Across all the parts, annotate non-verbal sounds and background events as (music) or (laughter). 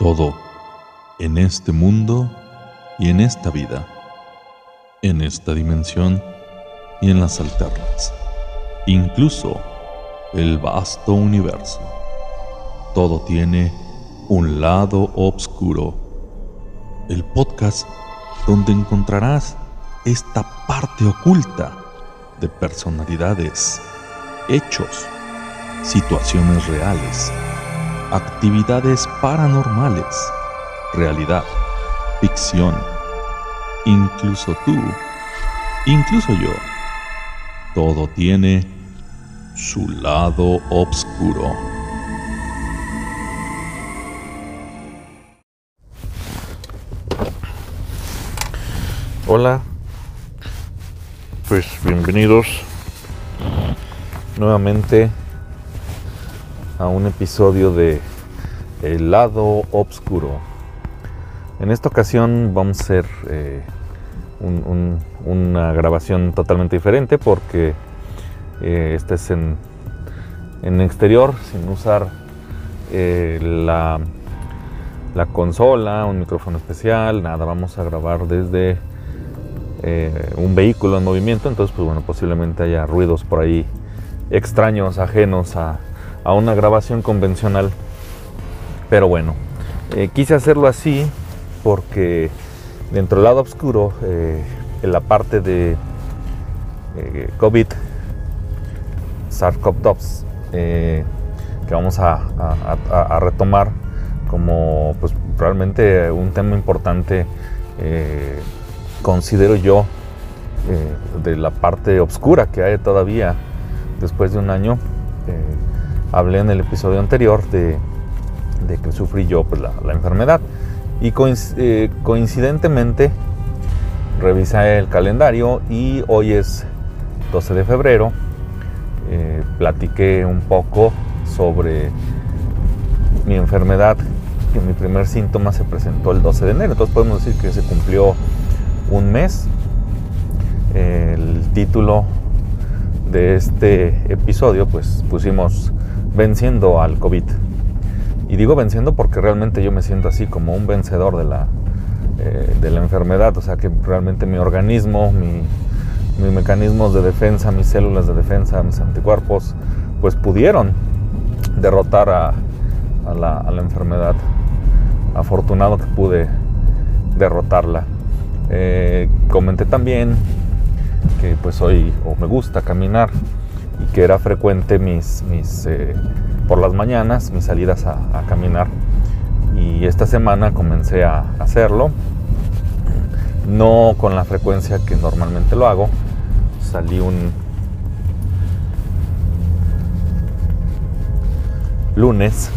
Todo en este mundo y en esta vida, en esta dimensión y en las alternas, incluso el vasto universo. Todo tiene un lado oscuro. El podcast donde encontrarás esta parte oculta de personalidades, hechos, situaciones reales, actividades paranormales, realidad, ficción, incluso tú, incluso yo. Todo tiene su lado oscuro. Hola, pues bienvenidos nuevamente a un episodio de El lado oscuro. En esta ocasión vamos a hacer eh, una grabación totalmente diferente porque eh, es en, en, exterior sin usar eh, la, la consola, un micrófono especial, nada, vamos a grabar desde eh, un vehículo en movimiento, entonces pues bueno, posiblemente haya ruidos por ahí extraños, ajenos a, una grabación convencional. Pero bueno, eh, quise hacerlo así porque dentro del lado oscuro, eh, en la parte de COVID, SARS-CoV-2, que vamos a, a, retomar como pues realmente un tema importante considero yo, eh, de la parte oscura que hay todavía después de un año. Eh, hablé en el episodio anterior de, que sufrí yo pues, la, enfermedad. Y eh, coincidentemente revisé el calendario y hoy es 12 de febrero. platiqué un poco sobre mi enfermedad, que mi primer síntoma se presentó el 12 de enero. Entonces podemos decir que se cumplió un mes. El título de este episodio pues pusimos venciendo al COVID. Y digo venciendo porque realmente yo me siento así como un vencedor de la, eh, de la enfermedad. O sea que realmente mi organismo, mi, mis mecanismos de defensa, mis células de defensa, mis anticuerpos, pues pudieron derrotar a, la, a la enfermedad. Afortunado que pude derrotarla. Eh, comenté también que pues hoy o me gusta caminar y que era frecuente mis, mis eh, por las mañanas mis salidas a, caminar. Y esta semana comencé a hacerlo no con la frecuencia que normalmente lo hago. Salí un lunes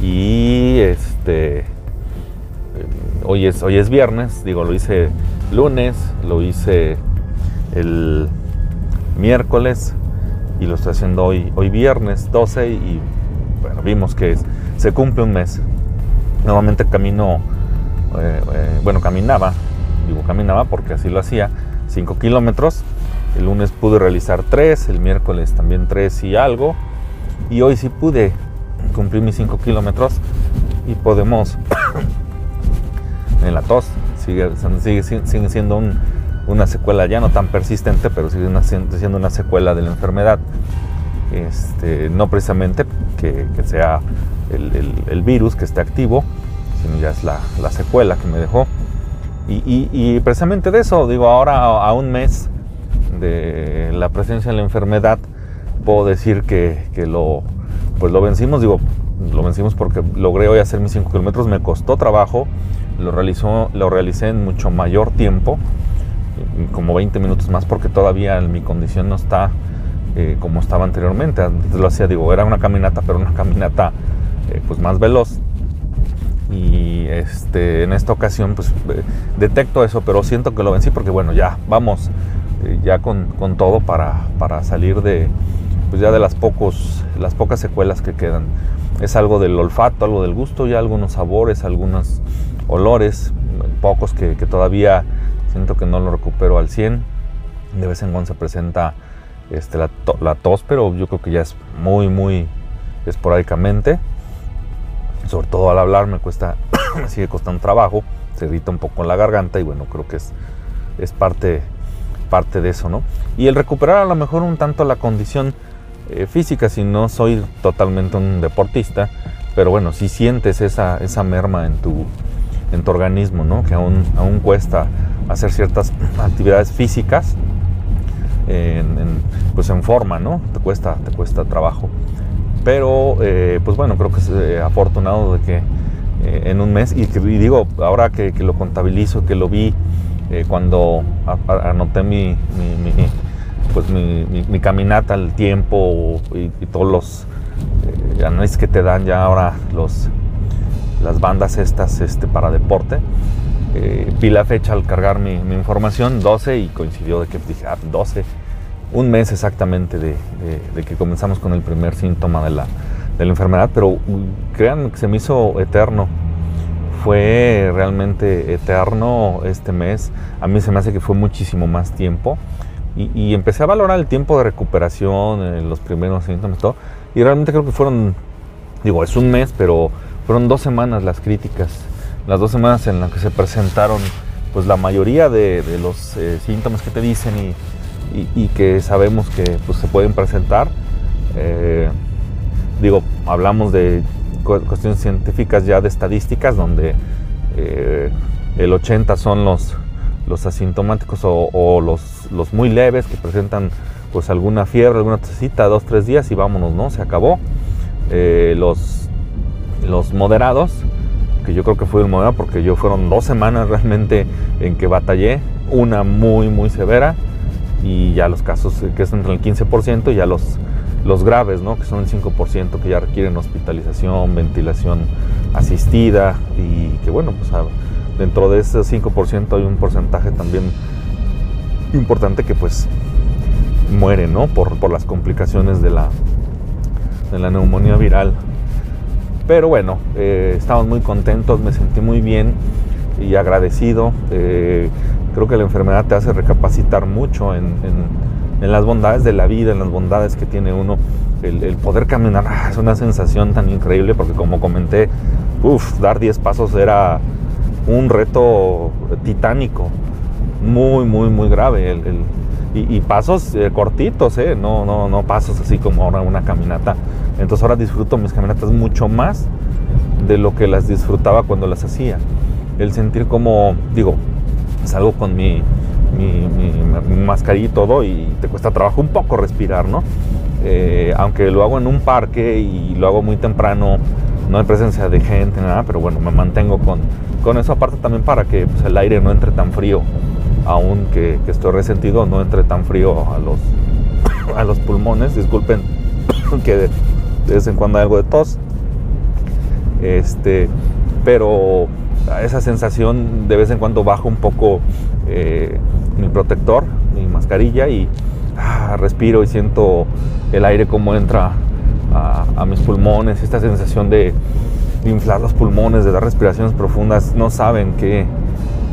y este hoy es, hoy es viernes, digo, lo hice lunes, lo hice el miércoles y lo estoy haciendo hoy, hoy viernes 12 y bueno, vimos que se cumple un mes. Nuevamente camino, eh, eh, bueno, caminaba, digo caminaba porque así lo hacía, 5 kilómetros. El lunes pude realizar 3, el miércoles también 3 y algo. Y hoy sí pude cumplir mis 5 kilómetros y podemos (coughs) en la tos. Sigue, sigue, siendo una secuela ya no tan persistente, pero sigue siendo una secuela de la enfermedad. Este, no precisamente que, sea el, virus que esté activo, sino ya es la, secuela que me dejó. Y, precisamente de eso, digo, ahora a, un mes de la presencia de la enfermedad, puedo decir que, que, lo, pues lo vencimos, digo, lo vencimos porque logré hoy hacer mis 5 kilómetros, me costó trabajo, lo, realizó, lo realicé en mucho mayor tiempo, como 20 minutos más, porque todavía mi condición no está eh, como estaba anteriormente. Antes lo hacía, digo, era una caminata, pero una caminata eh, pues más veloz. Y este, en esta ocasión pues eh, detecto eso, pero siento que lo vencí porque bueno, ya vamos ya con, con, todo para, para salir de, pues ya de las, pocos, las pocas secuelas que quedan. Es algo del olfato, algo del gusto, ya algunos sabores, algunos olores, pocos que, todavía siento que no lo recupero al 100. De vez en cuando se presenta este, la, tos, pero yo creo que ya es muy, muy esporádicamente. sobre todo al hablar me cuesta, (coughs) sigue costando trabajo, se irrita un poco en la garganta y bueno, creo que es, es parte, parte de eso, ¿no? Y el recuperar a lo mejor un tanto la condición eh, física, si no soy totalmente un deportista, pero bueno, si sientes esa, esa merma en tu, en tu organismo, ¿no? Que aún, aún cuesta hacer ciertas (clears throat) actividades físicas en, pues en forma, ¿no? Te cuesta, te cuesta trabajo. Pero, eh, pues bueno, creo que es eh, afortunado de que eh, en un mes, y, digo, ahora que, lo contabilizo, que lo vi cuando anoté mi, pues mi, caminata, el tiempo y, todos los análisis que te dan ya ahora los, las bandas estas este, para deporte, vi la fecha al cargar mi, información, 12, y coincidió de que dije, ah, 12, un mes exactamente de, que comenzamos con el primer síntoma de la, enfermedad, pero créanme que se me hizo eterno. Fue realmente eterno este mes. A mí se me hace que fue muchísimo más tiempo. Y, empecé a valorar el tiempo de recuperación, eh, los primeros síntomas, todo. Y realmente creo que fueron, digo, es un mes, pero fueron dos semanas las críticas. Las dos semanas en las que se presentaron, pues la mayoría de, los eh, síntomas que te dicen y, y, que sabemos que pues, se pueden presentar. Eh, digo, hablamos de cuestiones científicas ya de estadísticas donde eh, el 80 son los, los asintomáticos o, los, los, muy leves que presentan pues alguna fiebre, alguna tosecita, dos, tres días y vámonos, ¿no? Se acabó. Eh, los, los moderados, que yo creo que fue el moderado porque yo fueron dos semanas (laughs) realmente en que batallé, una muy, muy severa y ya los casos que es entre el 15% y ya los, los graves, ¿no? que son el 5% que ya requieren hospitalización, ventilación asistida y que bueno, pues dentro de ese 5% hay un porcentaje también importante que pues muere ¿no? por, por las complicaciones de la, de la neumonía viral. Pero bueno, eh, estamos muy contentos, me sentí muy bien y agradecido. Eh, creo que la enfermedad te hace recapacitar mucho en, las bondades de la vida, en las bondades que tiene uno. El, poder caminar ah, es una sensación tan increíble porque como comenté, uf, dar 10 pasos era un reto titánico, muy, muy, muy grave. y, pasos eh, cortitos, eh, no, no, no pasos así como ahora una caminata. Entonces ahora disfruto mis caminatas mucho más de lo que las disfrutaba cuando las hacía. El sentir como, digo, salgo con mi, mascarilla y todo y te cuesta trabajo un poco respirar, ¿no? Eh, aunque lo hago en un parque y lo hago muy temprano, no hay presencia de gente, nada, pero bueno, me mantengo con, con eso aparte también para que pues, el aire no entre tan frío, aún que, estoy resentido, no entre tan frío a los, a los pulmones, disculpen (coughs) que de, vez en cuando hay algo de tos, este, pero esa sensación de vez en cuando bajo un poco eh, mi protector, mi mascarilla y ah, respiro y siento el aire como entra a, mis pulmones, esta sensación de, inflar los pulmones, de dar respiraciones profundas, no saben que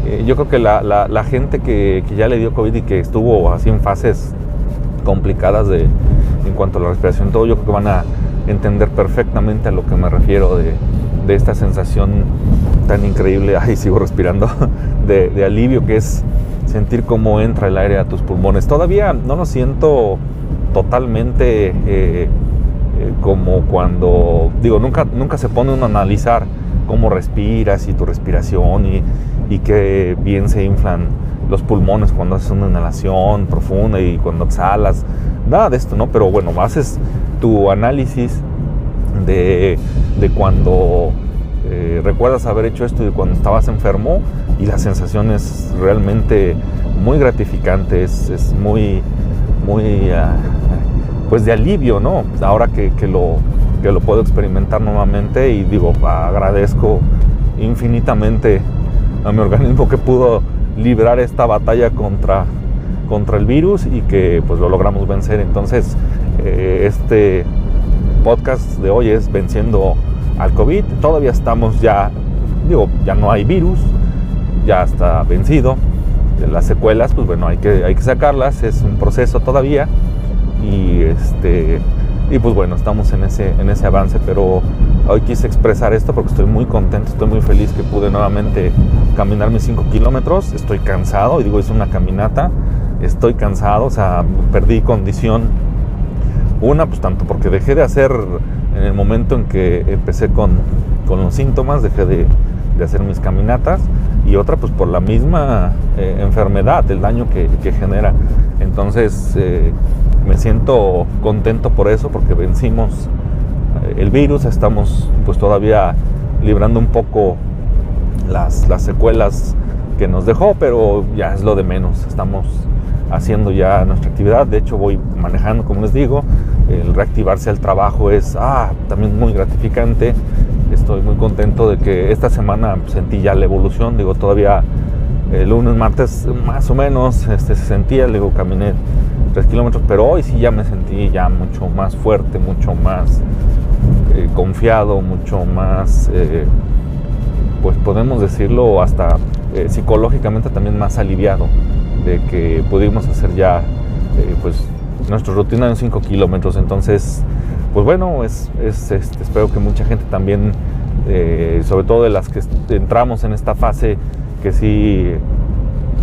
eh, yo creo que la, gente que, ya le dio COVID y que estuvo así en fases complicadas de, en cuanto a la respiración, todo yo creo que van a entender perfectamente a lo que me refiero de, de esta sensación tan increíble, (laughs) ay, sigo respirando, (laughs) de, alivio que es sentir cómo entra el aire a tus pulmones. Todavía no lo siento totalmente eh, eh, como cuando, digo, nunca, nunca se pone uno a analizar cómo respiras y tu respiración y, y qué bien se inflan los pulmones cuando haces una inhalación profunda y cuando exhalas. Nada de esto, ¿no? Pero bueno, haces tu análisis de, cuando eh, recuerdas haber hecho esto y cuando estabas enfermo y la sensación es realmente muy gratificante, es, muy, muy, ah, pues de alivio, ¿no? Ahora que, lo, que lo puedo experimentar nuevamente y digo, agradezco infinitamente a mi organismo que pudo librar esta batalla contra, contra el virus y que pues lo logramos vencer. Entonces, eh, este podcast de hoy es venciendo al COVID. Todavía estamos ya, digo, ya no hay virus, ya está vencido. Las secuelas, pues bueno, hay que, hay que sacarlas, es un proceso todavía. Y este y pues bueno, estamos en ese, en ese avance, pero hoy quise expresar esto porque estoy muy contento, estoy muy feliz que pude nuevamente caminar mis 5 kilómetros. Estoy cansado, y digo, es una caminata. Estoy cansado, o sea, perdí condición. Una, pues tanto porque dejé de hacer en el momento en que empecé con, con los síntomas, dejé de, de, hacer mis caminatas. Y otra, pues por la misma eh, enfermedad, el daño que, que genera. Entonces, eh, me siento contento por eso, porque vencimos el virus, estamos pues todavía librando un poco las, las, secuelas que nos dejó, pero ya es lo de menos, estamos haciendo ya nuestra actividad, de hecho voy manejando, como les digo, el reactivarse al trabajo es ah, también muy gratificante, estoy muy contento de que esta semana sentí ya la evolución, digo, todavía el lunes, martes más o menos este, se sentía, digo, caminé 3 kilómetros, pero hoy sí ya me sentí ya mucho más fuerte, mucho más eh, confiado, mucho más, eh, pues podemos decirlo, hasta eh, psicológicamente también más aliviado de que pudimos hacer ya pues nuestra rutina en 5 kilómetros. Entonces, pues bueno, es, es este, espero que mucha gente también, sobre todo de las que entramos en esta fase que sí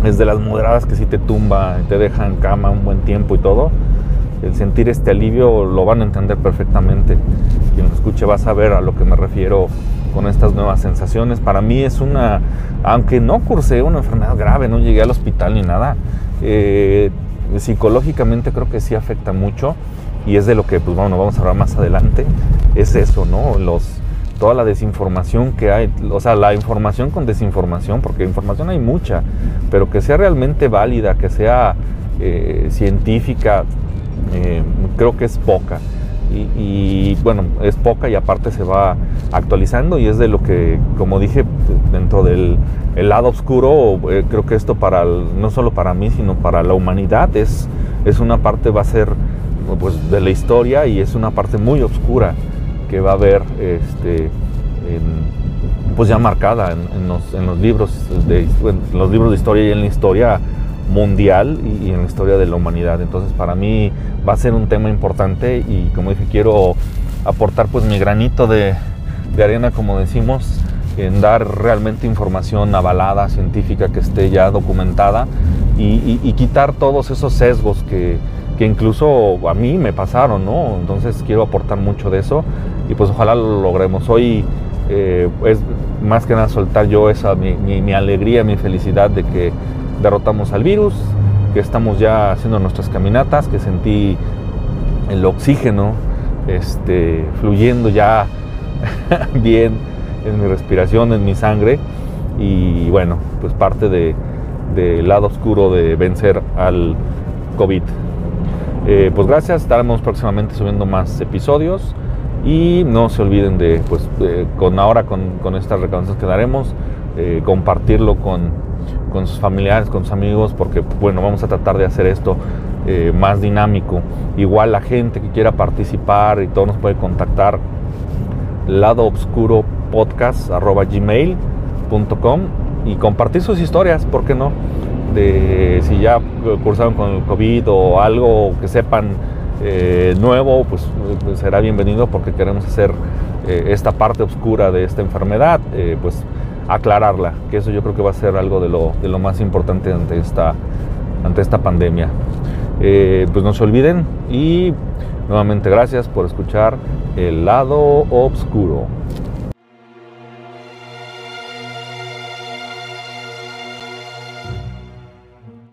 es de las moderadas que sí te tumba, te deja en cama un buen tiempo y todo, el sentir este alivio lo van a entender perfectamente. Quien lo escuche va a saber a lo que me refiero con estas nuevas sensaciones. Para mí es una, aunque no cursé una enfermedad grave, no llegué al hospital ni nada, eh, psicológicamente creo que sí afecta mucho y es de lo que, pues bueno, vamos a hablar más adelante, es eso, ¿no? Los, toda la desinformación que hay, o sea, la información con desinformación, porque información hay mucha, pero que sea realmente válida, que sea eh, científica, eh, creo que es poca. Y, bueno, es poca y aparte se va actualizando y es de lo que, como dije, dentro del lado oscuro, eh, creo que esto para, no solo para mí, sino para la humanidad, es, es una parte, va a ser pues, de la historia y es una parte muy oscura que va a haber este, pues ya marcada en, los, libros de, los libros de historia y en la historia mundial y, en la historia de la humanidad. Entonces para mí va a ser un tema importante y como dije quiero aportar pues mi granito de, arena como decimos en dar realmente información avalada, científica, que esté ya documentada y, quitar todos esos sesgos que, que, incluso a mí me pasaron, ¿no? Entonces quiero aportar mucho de eso y pues ojalá lo logremos. Hoy eh, es más que nada soltar yo esa, mi, mi, alegría, mi felicidad de que derrotamos al virus, que estamos ya haciendo nuestras caminatas, que sentí el oxígeno este, fluyendo ya (laughs) bien en mi respiración, en mi sangre y bueno, pues parte del de lado oscuro de vencer al COVID. Eh, pues gracias, estaremos próximamente subiendo más episodios. Y no se olviden de, pues, con ahora con, estas recompensas que daremos, eh, compartirlo con, sus familiares, con sus amigos, porque, bueno, vamos a tratar de hacer esto eh, más dinámico. Igual la gente que quiera participar y todo nos puede contactar lado obscuro y compartir sus historias, ¿por qué no? De si ya cursaron con el COVID o algo que sepan eh, nuevo, pues, pues, será bienvenido porque queremos hacer eh, esta parte oscura de esta enfermedad, pues aclararla, que eso yo creo que va a ser algo de lo, de lo más importante ante esta, ante esta pandemia. pues no se olviden y nuevamente gracias por escuchar el lado oscuro.